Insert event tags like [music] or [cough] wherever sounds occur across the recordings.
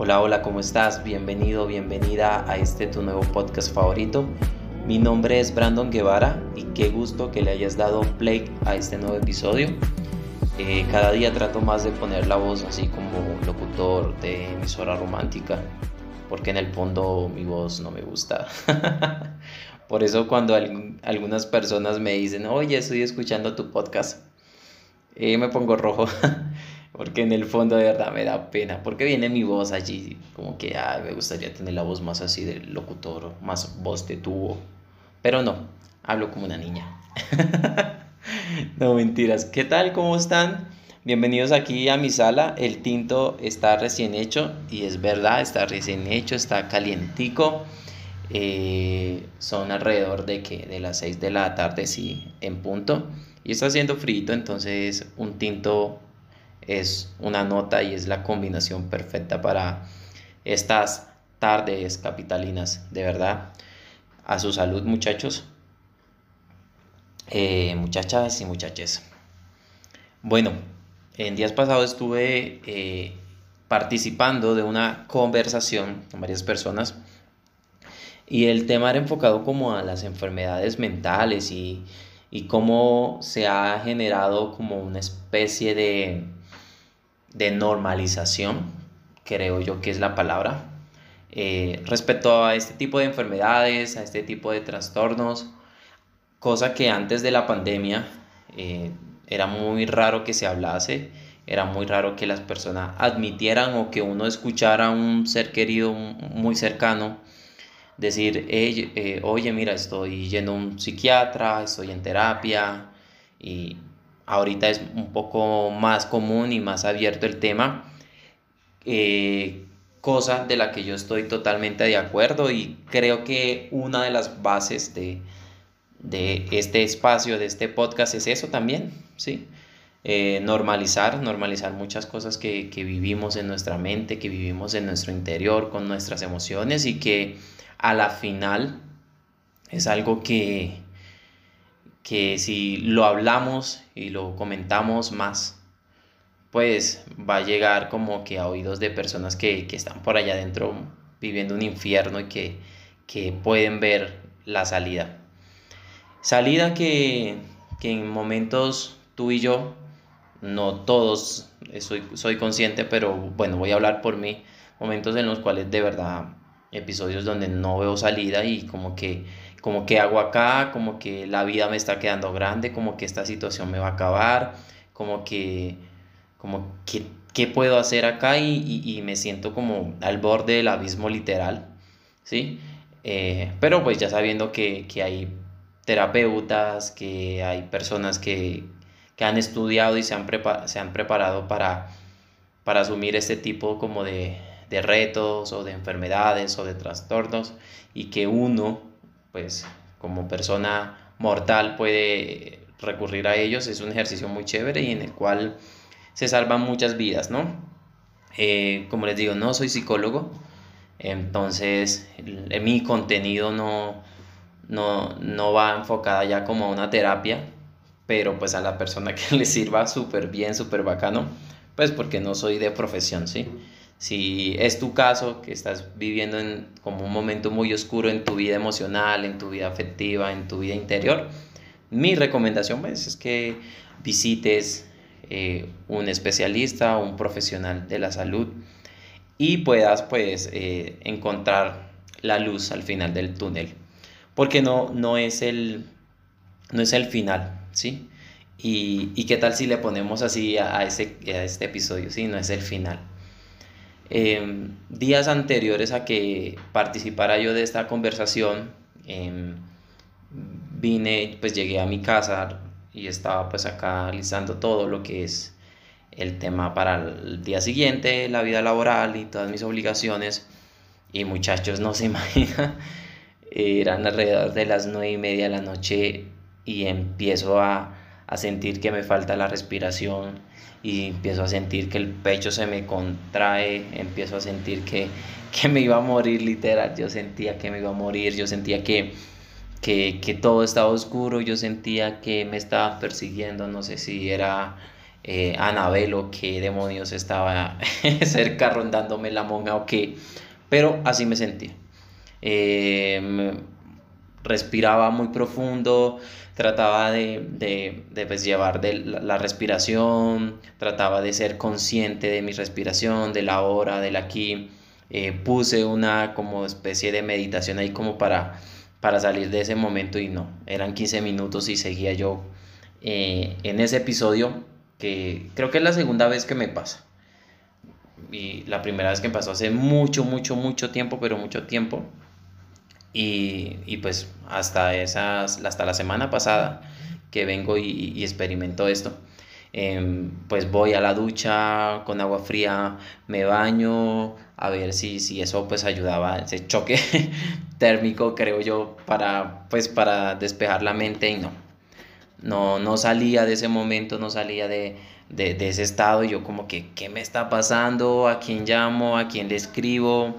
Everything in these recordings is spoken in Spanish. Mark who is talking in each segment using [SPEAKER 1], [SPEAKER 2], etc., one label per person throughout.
[SPEAKER 1] Hola, hola, ¿cómo estás? Bienvenido, bienvenida a este tu nuevo podcast favorito. Mi nombre es Brandon Guevara y qué gusto que le hayas dado play a este nuevo episodio. Eh, cada día trato más de poner la voz así como locutor de emisora romántica, porque en el fondo mi voz no me gusta. [laughs] Por eso cuando algunas personas me dicen, oye, estoy escuchando tu podcast, eh, me pongo rojo. [laughs] porque en el fondo de verdad me da pena, porque viene mi voz allí, como que me gustaría tener la voz más así de locutor, más voz de tubo, pero no, hablo como una niña. [laughs] no mentiras, ¿qué tal? ¿Cómo están? Bienvenidos aquí a mi sala, el tinto está recién hecho y es verdad, está recién hecho, está calientico. Eh, son alrededor de que de las 6 de la tarde, sí, en punto. Y está haciendo frío, entonces un tinto es una nota y es la combinación perfecta para estas tardes capitalinas, de verdad. A su salud, muchachos, eh, muchachas y muchaches. Bueno, en días pasados estuve eh, participando de una conversación con varias personas y el tema era enfocado como a las enfermedades mentales y, y cómo se ha generado como una especie de de normalización, creo yo que es la palabra, eh, respecto a este tipo de enfermedades, a este tipo de trastornos, cosa que antes de la pandemia eh, era muy raro que se hablase, era muy raro que las personas admitieran o que uno escuchara a un ser querido muy cercano decir, eh, oye, mira, estoy yendo a un psiquiatra, estoy en terapia y ahorita es un poco más común y más abierto el tema, eh, cosa de la que yo estoy totalmente de acuerdo y creo que una de las bases de, este espacio, de este podcast es eso también, ¿sí? Eh, normalizar, normalizar muchas cosas que, que vivimos en nuestra mente, que vivimos en nuestro interior, con nuestras emociones y que a la final es algo que, que si lo hablamos y lo comentamos más, pues va a llegar como que a oídos de personas que, están por allá adentro viviendo un infierno y que, pueden ver la salida. Salida que, en momentos tú y yo, no todos, soy, soy consciente, pero bueno, voy a hablar por mí, momentos en los cuales de verdad, episodios donde no veo salida y como que como que hago acá, como que la vida me está quedando grande, como que esta situación me va a acabar, como que, como que, ¿qué puedo hacer acá? Y, me siento como al borde del abismo literal, ¿sí? Eh, pero pues ya sabiendo que, hay terapeutas, que hay personas que, han estudiado y se han, se han preparado para, para asumir este tipo como de, de retos o de enfermedades o de trastornos y que uno pues como persona mortal puede recurrir a ellos. Es un ejercicio muy chévere y en el cual se salvan muchas vidas, ¿no? Eh, como les digo, no soy psicólogo, entonces mi contenido no, no, no va enfocada ya como a una terapia, pero pues a la persona que [laughs] le sirva súper bien, súper bacano, pues porque no soy de profesión, ¿sí? Si es tu caso, que estás viviendo en como un momento muy oscuro en tu vida emocional, en tu vida afectiva, en tu vida interior, mi recomendación pues, es que visites eh, un especialista un profesional de la salud y puedas pues eh, encontrar la luz al final del túnel. Porque no, no, es, el, no es el final, ¿sí? Y, qué tal si le ponemos así a, ese, a este episodio, ¿sí? No es el final. Em, días anteriores a que participara yo de esta conversación, em, vine, pues llegué a mi casa y estaba pues acá listando todo lo que es el tema para el día siguiente, la vida laboral y todas mis obligaciones. Y muchachos, no se [laughs] imaginan, eran alrededor de las nueve y media de la noche y empiezo a, a sentir que me falta la respiración y empiezo a sentir que el pecho se me contrae, empiezo a sentir [laughs] que, me iba a morir literal, yo sentía que me iba a morir, yo sentía que, que, todo estaba oscuro, yo sentía que me estaba persiguiendo, no sé si era eh, Anabelo, qué demonios estaba [laughs] cerca rondándome la monja o qué, pero así me sentía. Eh, respiraba muy profundo, trataba de, pues, llevar de la, respiración, trataba de ser consciente de mi respiración, de la hora, del aquí. Eh, puse una como especie de meditación ahí como para, para salir de ese momento y no, eran 15 minutos y seguía yo eh, en ese episodio que creo que es la segunda vez que me pasa. Y la primera vez que me pasó hace mucho, mucho, mucho tiempo, pero mucho tiempo. Y, pues hasta, esas, hasta la semana pasada que vengo y, experimento esto, em, pues voy a la ducha con agua fría, me baño, a ver si, si eso pues ayudaba, ese choque [laughs] térmico creo yo para pues para despejar la mente y no, no, no salía de ese momento, no salía de, de, de ese estado y yo como que, ¿qué me está pasando? ¿A quién llamo? ¿A quién le escribo?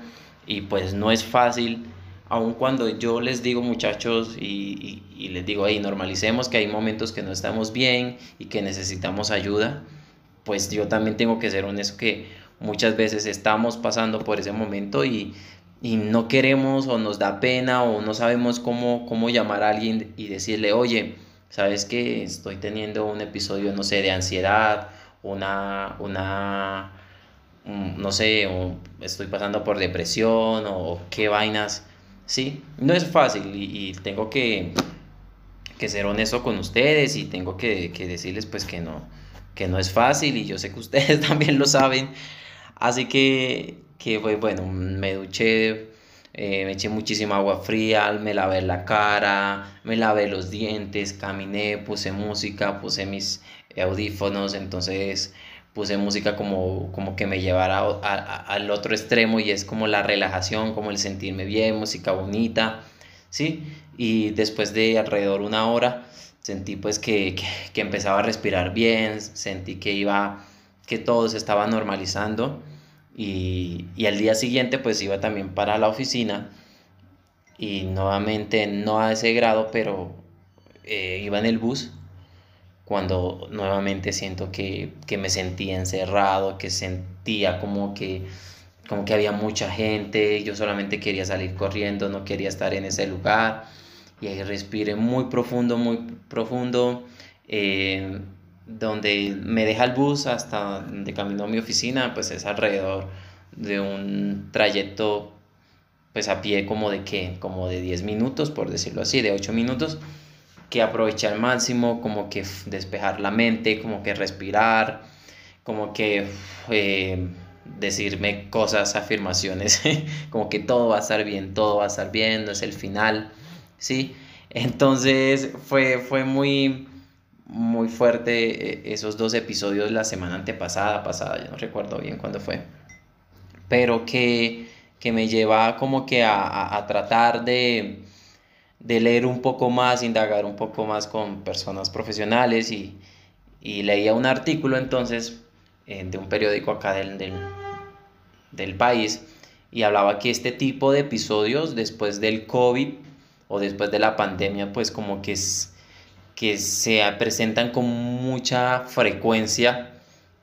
[SPEAKER 1] Y pues no es fácil aun cuando yo les digo muchachos y, les digo, hey, normalicemos que hay momentos que no estamos bien y que necesitamos ayuda, pues yo también tengo que ser honesto que muchas veces estamos pasando por ese momento y, no queremos o nos da pena o no sabemos cómo, cómo llamar a alguien y decirle, oye, sabes que estoy teniendo un episodio, no sé, de ansiedad, una, una, no sé, estoy pasando por depresión o qué vainas Sí, no es fácil y, tengo que, ser honesto con ustedes y tengo que, decirles pues que no, que no es fácil y yo sé que [laughs] ustedes también lo saben. Así que, que pues, bueno, me duché, eh, me eché muchísima agua fría, me lavé la cara, me lavé los dientes, caminé, puse música, puse mis audífonos, entonces puse música como, como que me llevara al otro extremo y es como la relajación, como el sentirme bien, música bonita, ¿sí? Y después de alrededor una hora sentí pues que, que, empezaba a respirar bien, sentí que iba, que todo se estaba normalizando y, y al día siguiente pues iba también para la oficina y nuevamente no a ese grado, pero eh, iba en el bus cuando nuevamente siento que, me sentía encerrado, que sentía como que, como que había mucha gente, yo solamente quería salir corriendo, no quería estar en ese lugar. Y ahí respiré muy profundo, muy profundo, eh, donde me deja el bus hasta de camino a mi oficina, pues es alrededor de un trayecto pues a pie como de qué, como de 10 minutos, por decirlo así, de 8 minutos que aprovechar al máximo, como que despejar la mente, como que respirar, como que eh, decirme cosas, afirmaciones, [laughs] como que todo va a estar bien, todo va a estar bien, no es el final, ¿sí? Entonces fue, fue muy, muy fuerte eh, esos dos episodios la semana antepasada, pasada, yo no recuerdo bien cuándo fue, pero que, que me lleva como que a tratar de de leer un poco más, indagar un poco más con personas profesionales y, leía un artículo entonces eh, de un periódico acá del, del, país y hablaba que este tipo de episodios después del COVID o después de la pandemia pues como que, es, que se presentan con mucha frecuencia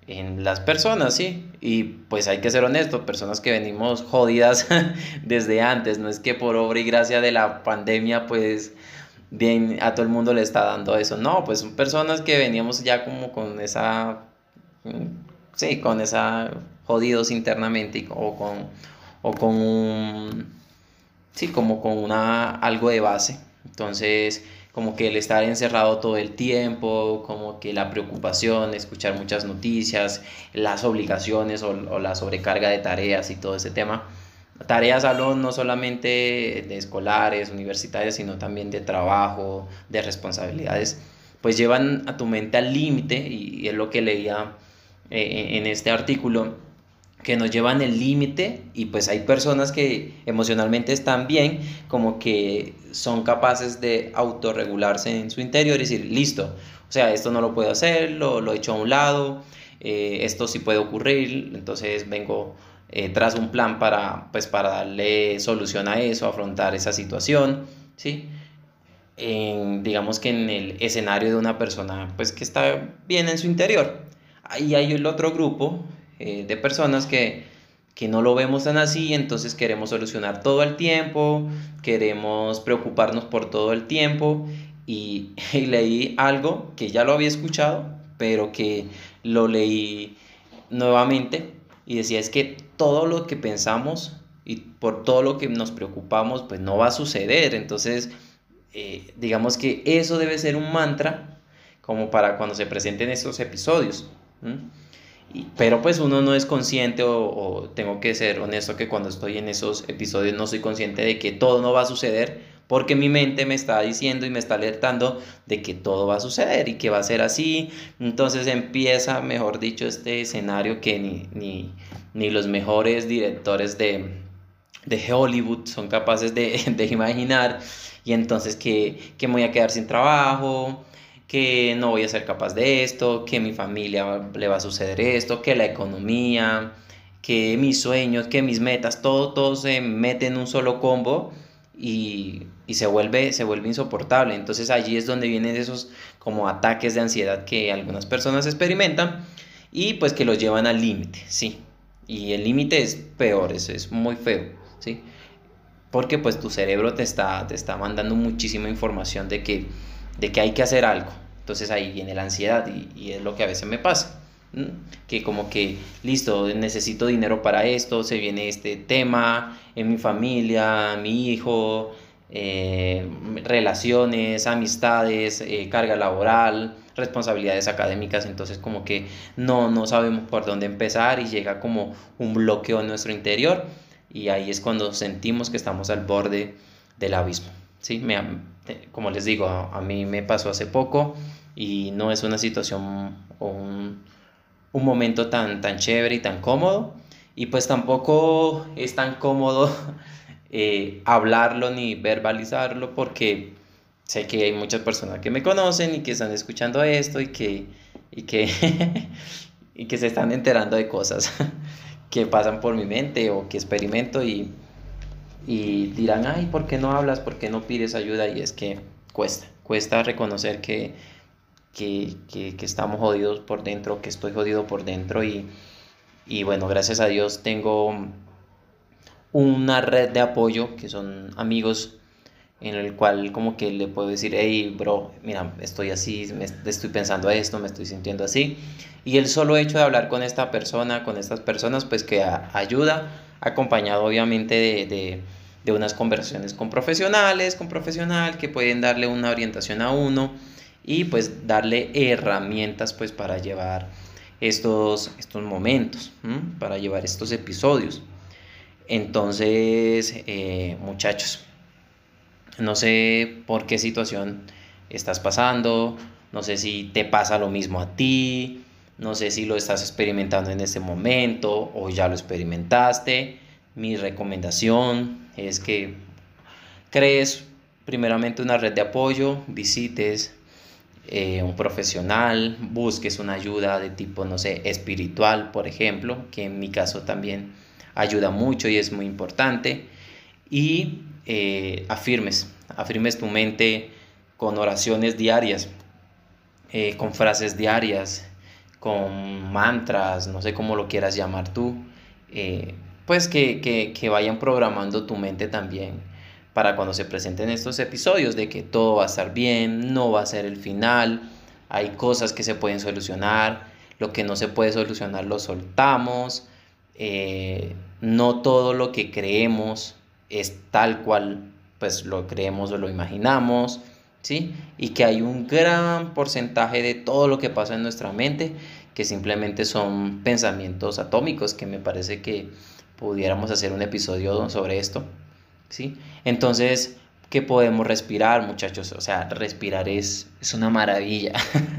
[SPEAKER 1] en las personas, ¿sí? Y pues hay que ser honestos, personas que venimos jodidas [laughs] desde antes, no es que por obra y gracia de la pandemia pues bien a todo el mundo le está dando eso, no, pues son personas que veníamos ya como con esa, sí, con esa jodidos internamente o con, o con un, sí, como con una, algo de base, entonces como que el estar encerrado todo el tiempo, como que la preocupación, escuchar muchas noticias, las obligaciones o, la sobrecarga de tareas y todo ese tema. Tareas hablo no solamente de escolares, universitarias, sino también de trabajo, de responsabilidades, pues llevan a tu mente al límite y, es lo que leía eh, en este artículo que nos llevan el límite y pues hay personas que emocionalmente están bien, como que son capaces de autorregularse en su interior y decir, listo, o sea, esto no lo puedo hacer, lo, lo he hecho a un lado, eh, esto sí puede ocurrir, entonces vengo eh, tras un plan para, pues, para darle solución a eso, afrontar esa situación, ¿sí? digamos que en el escenario de una persona pues que está bien en su interior. Y hay el otro grupo eh, de personas que, que no lo vemos tan así, entonces queremos solucionar todo el tiempo, queremos preocuparnos por todo el tiempo. [laughs] Y, leí algo que ya lo había escuchado, pero que lo leí nuevamente y decía es que todo lo que pensamos y por todo lo que nos preocupamos pues no va a suceder. Entonces eh, digamos que eso debe ser un mantra como para cuando se presenten estos episodios. Pero pues uno no es consciente o, tengo que ser honesto que cuando estoy en esos episodios no soy consciente de que todo no va a suceder porque mi mente me está diciendo y me está alertando de que todo va a suceder y que va a ser así. Entonces empieza, mejor dicho, este escenario que ni, ni, los mejores directores de, de Hollywood son capaces de, [laughs] de imaginar. Y entonces que, que me voy a quedar sin trabajo, que no voy a ser capaz de esto, que mi familia le va a suceder esto, que la economía, que mis sueños, que mis metas, todo, todo se mete en un solo combo y, se, vuelve, se vuelve insoportable. Entonces allí es donde vienen esos como ataques de ansiedad que algunas personas experimentan y pues que los llevan al límite, ¿sí? Y el límite es peor, es, es muy feo, ¿sí? Porque pues tu cerebro te está, te está mandando muchísima información de que, de que hay que hacer algo. Entonces ahí viene la ansiedad y, y es lo que a veces me pasa que como que, listo, necesito dinero para esto, se viene este tema en mi familia, mi hijo, eh, relaciones, amistades, eh, carga laboral, responsabilidades académicas, entonces como que no, no sabemos por dónde empezar y llega como un bloqueo en nuestro interior y ahí es cuando sentimos que estamos al borde del abismo. ¿sí? Me, como les digo, a, a mí me pasó hace poco y no es una situación o un, un momento tan, tan chévere y tan cómodo. Y pues tampoco es tan cómodo [laughs] eh, hablarlo ni verbalizarlo porque sé que hay muchas personas que me conocen y que están escuchando esto y que, y que, [laughs] y que se están enterando de cosas [laughs] que pasan por mi mente o que experimento y, y dirán, ay, ¿por qué no hablas? ¿Por qué no pides ayuda? Y es que cuesta, cuesta reconocer que que, que, estamos jodidos por dentro, que estoy jodido por dentro y, y bueno, gracias a Dios tengo una red de apoyo que son amigos en el cual como que le puedo decir, hey, bro, mira, estoy así, me estoy pensando esto, me estoy sintiendo así. Y el solo hecho de hablar con esta persona, con estas personas, pues que ayuda, acompañado obviamente de, de, de, unas conversaciones con profesionales, con profesional, que pueden darle una orientación a uno y pues darle herramientas pues para llevar estos, estos momentos, para llevar estos episodios. Entonces, eh, muchachos, no sé por qué situación estás pasando, no sé si te pasa lo mismo a ti, no sé si lo estás experimentando en este momento o ya lo experimentaste. Mi recomendación es que crees primeramente una red de apoyo, visites eh, un profesional, busques una ayuda de tipo, no sé, espiritual, por ejemplo, que en mi caso también ayuda mucho y es muy importante. Y eh, afirmes, afirmes tu mente con oraciones diarias, eh, con frases diarias, con mantras, no sé cómo lo quieras llamar tú, pues que, que, que vayan programando tu mente también para cuando se presenten estos episodios de que todo va a estar bien, no va a ser el final, hay cosas que se pueden solucionar, lo que no se puede solucionar lo soltamos, eh, no todo lo que creemos es tal cual pues lo creemos o lo imaginamos, ¿sí? Y que hay un gran porcentaje de todo lo que pasa en nuestra mente que simplemente son pensamientos atómicos, que me parece que pudiéramos hacer un episodio sobre esto. ¿sí? Entonces, ¿qué podemos respirar, muchachos? O sea, respirar es, es una maravilla.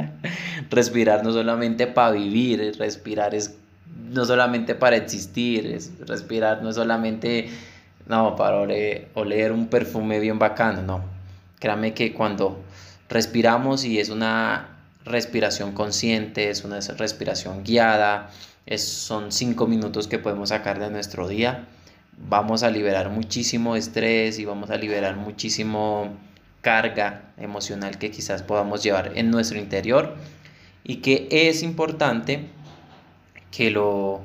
[SPEAKER 1] [laughs] respirar no solamente para vivir, respirar es no solamente para existir, es, respirar no es solamente, no, para oler, un perfume bien bacano, no. Créame que cuando respiramos y es una respiración consciente, es una respiración guiada, es, son cinco minutos que podemos sacar de nuestro día vamos a liberar muchísimo estrés y vamos a liberar muchísimo carga emocional que quizás podamos llevar en nuestro interior y que es importante que lo,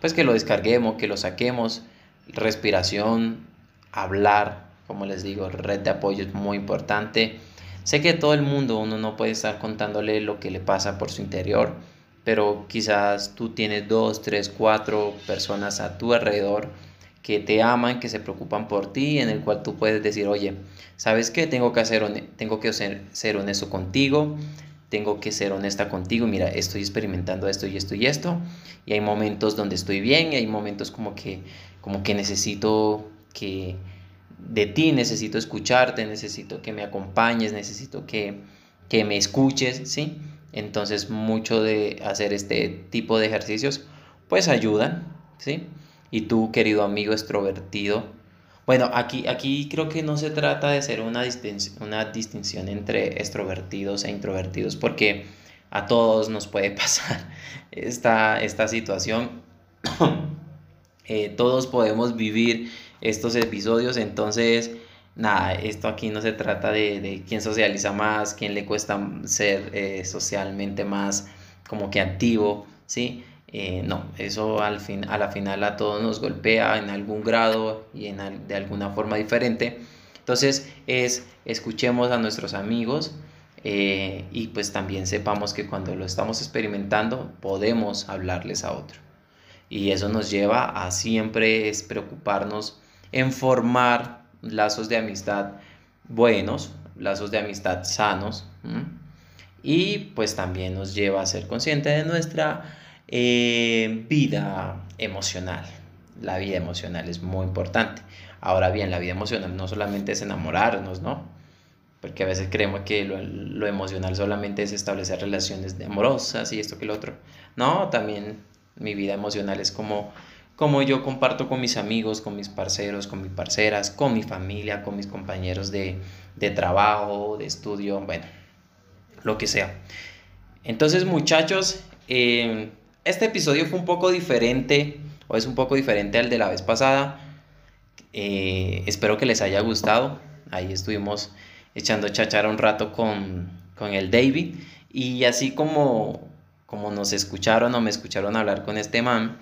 [SPEAKER 1] pues que lo descarguemos, que lo saquemos. Respiración, hablar, como les digo, red de apoyo es muy importante. Sé que todo el mundo, uno no puede estar contándole lo que le pasa por su interior, pero quizás tú tienes dos, tres, cuatro personas a tu alrededor que te aman, que se preocupan por ti, en el cual tú puedes decir, oye, ¿sabes qué? Tengo que, hacer, tengo que ser, ser honesto contigo, tengo que ser honesta contigo, mira, estoy experimentando esto y esto y esto, y hay momentos donde estoy bien, y hay momentos como que, como que necesito que de ti, necesito escucharte, necesito que me acompañes, necesito que, que me escuches, ¿sí? Entonces mucho de hacer este tipo de ejercicios pues ayudan, ¿sí? Y tú, querido amigo extrovertido, bueno, aquí, aquí creo que no se trata de ser una, distinción, una distinción entre extrovertidos e introvertidos, porque a todos nos puede [laughs] pasar esta, esta situación. [clears throat] Eh, todos podemos vivir estos episodios, entonces, nada, esto aquí no se trata de, de quién socializa más, quién le cuesta ser eh, socialmente más como que activo, ¿sí? Eh, no, eso al fin, a la final a todos nos golpea en algún grado y en, de alguna forma diferente. Entonces es escuchemos a nuestros amigos eh, y pues también sepamos que cuando lo estamos experimentando podemos hablarles a otro. Y eso nos lleva a siempre es preocuparnos en formar lazos de amistad buenos, lazos de amistad sanos. Y pues también nos lleva a ser consciente de nuestra eh, vida emocional. La vida emocional es muy importante. Ahora bien, la vida emocional no solamente es enamorarnos, ¿no? Porque a veces creemos que lo, emocional solamente es establecer relaciones amorosas y esto que lo otro. No, también mi vida emocional es como, como yo comparto con mis amigos, con mis parceros, con mis parceras, con mi familia, con mis compañeros de, de trabajo, de estudio, bueno, lo que sea. Entonces, muchachos, eh, este episodio fue un poco diferente, o es un poco diferente al de la vez pasada. Eh, espero que les haya gustado. Ahí estuvimos echando chachara un rato con, el David. Y así como, como nos escucharon o me escucharon hablar con este man,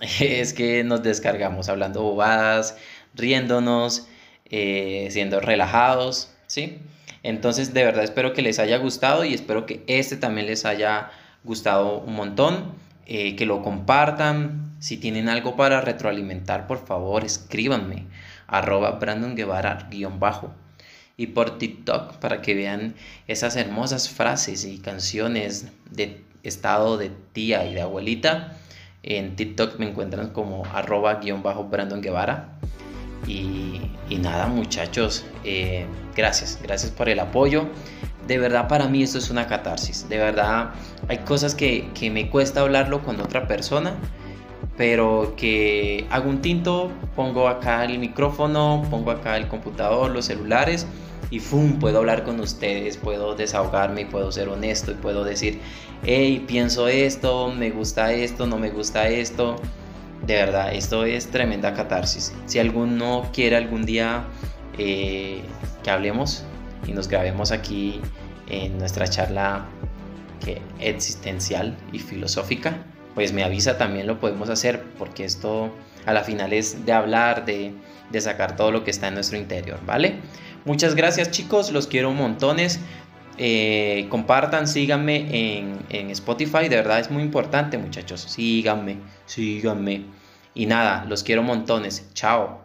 [SPEAKER 1] [laughs] es que nos descargamos hablando bobadas, riéndonos, eh, siendo relajados, ¿sí? Entonces, de verdad espero que les haya gustado y espero que este también les haya gustado un montón, eh, que lo compartan. Si tienen algo para retroalimentar, por favor, escríbanme. Arroba Brandon Guevara guion bajo. Y por TikTok para que vean esas hermosas frases y canciones de estado de tía y de abuelita. En TikTok me encuentran como arroba guion bajo Brandon Guevara. Y, nada muchachos, eh, gracias, gracias por el apoyo de verdad para mí esto es una catarsis. De verdad hay cosas que, me cuesta hablarlo con otra persona, pero que hago un tinto, pongo acá el micrófono, pongo acá el computador, los celulares y ¡fum! puedo hablar con ustedes, puedo desahogarme y puedo ser honesto y puedo decir, hey, pienso esto, me gusta esto, no me gusta esto. De verdad, esto es tremenda catarsis. Si alguno quiere algún día eh, que hablemos, y nos grabemos aquí en nuestra charla que existencial y filosófica, pues me avisa también lo podemos hacer porque esto a la final es de hablar, de, de sacar todo lo que está en nuestro interior, ¿vale? Muchas gracias chicos, los quiero montones. Eh, compartan, síganme en, en Spotify, de verdad es muy importante muchachos, síganme, síganme. Y nada, los quiero montones, chao.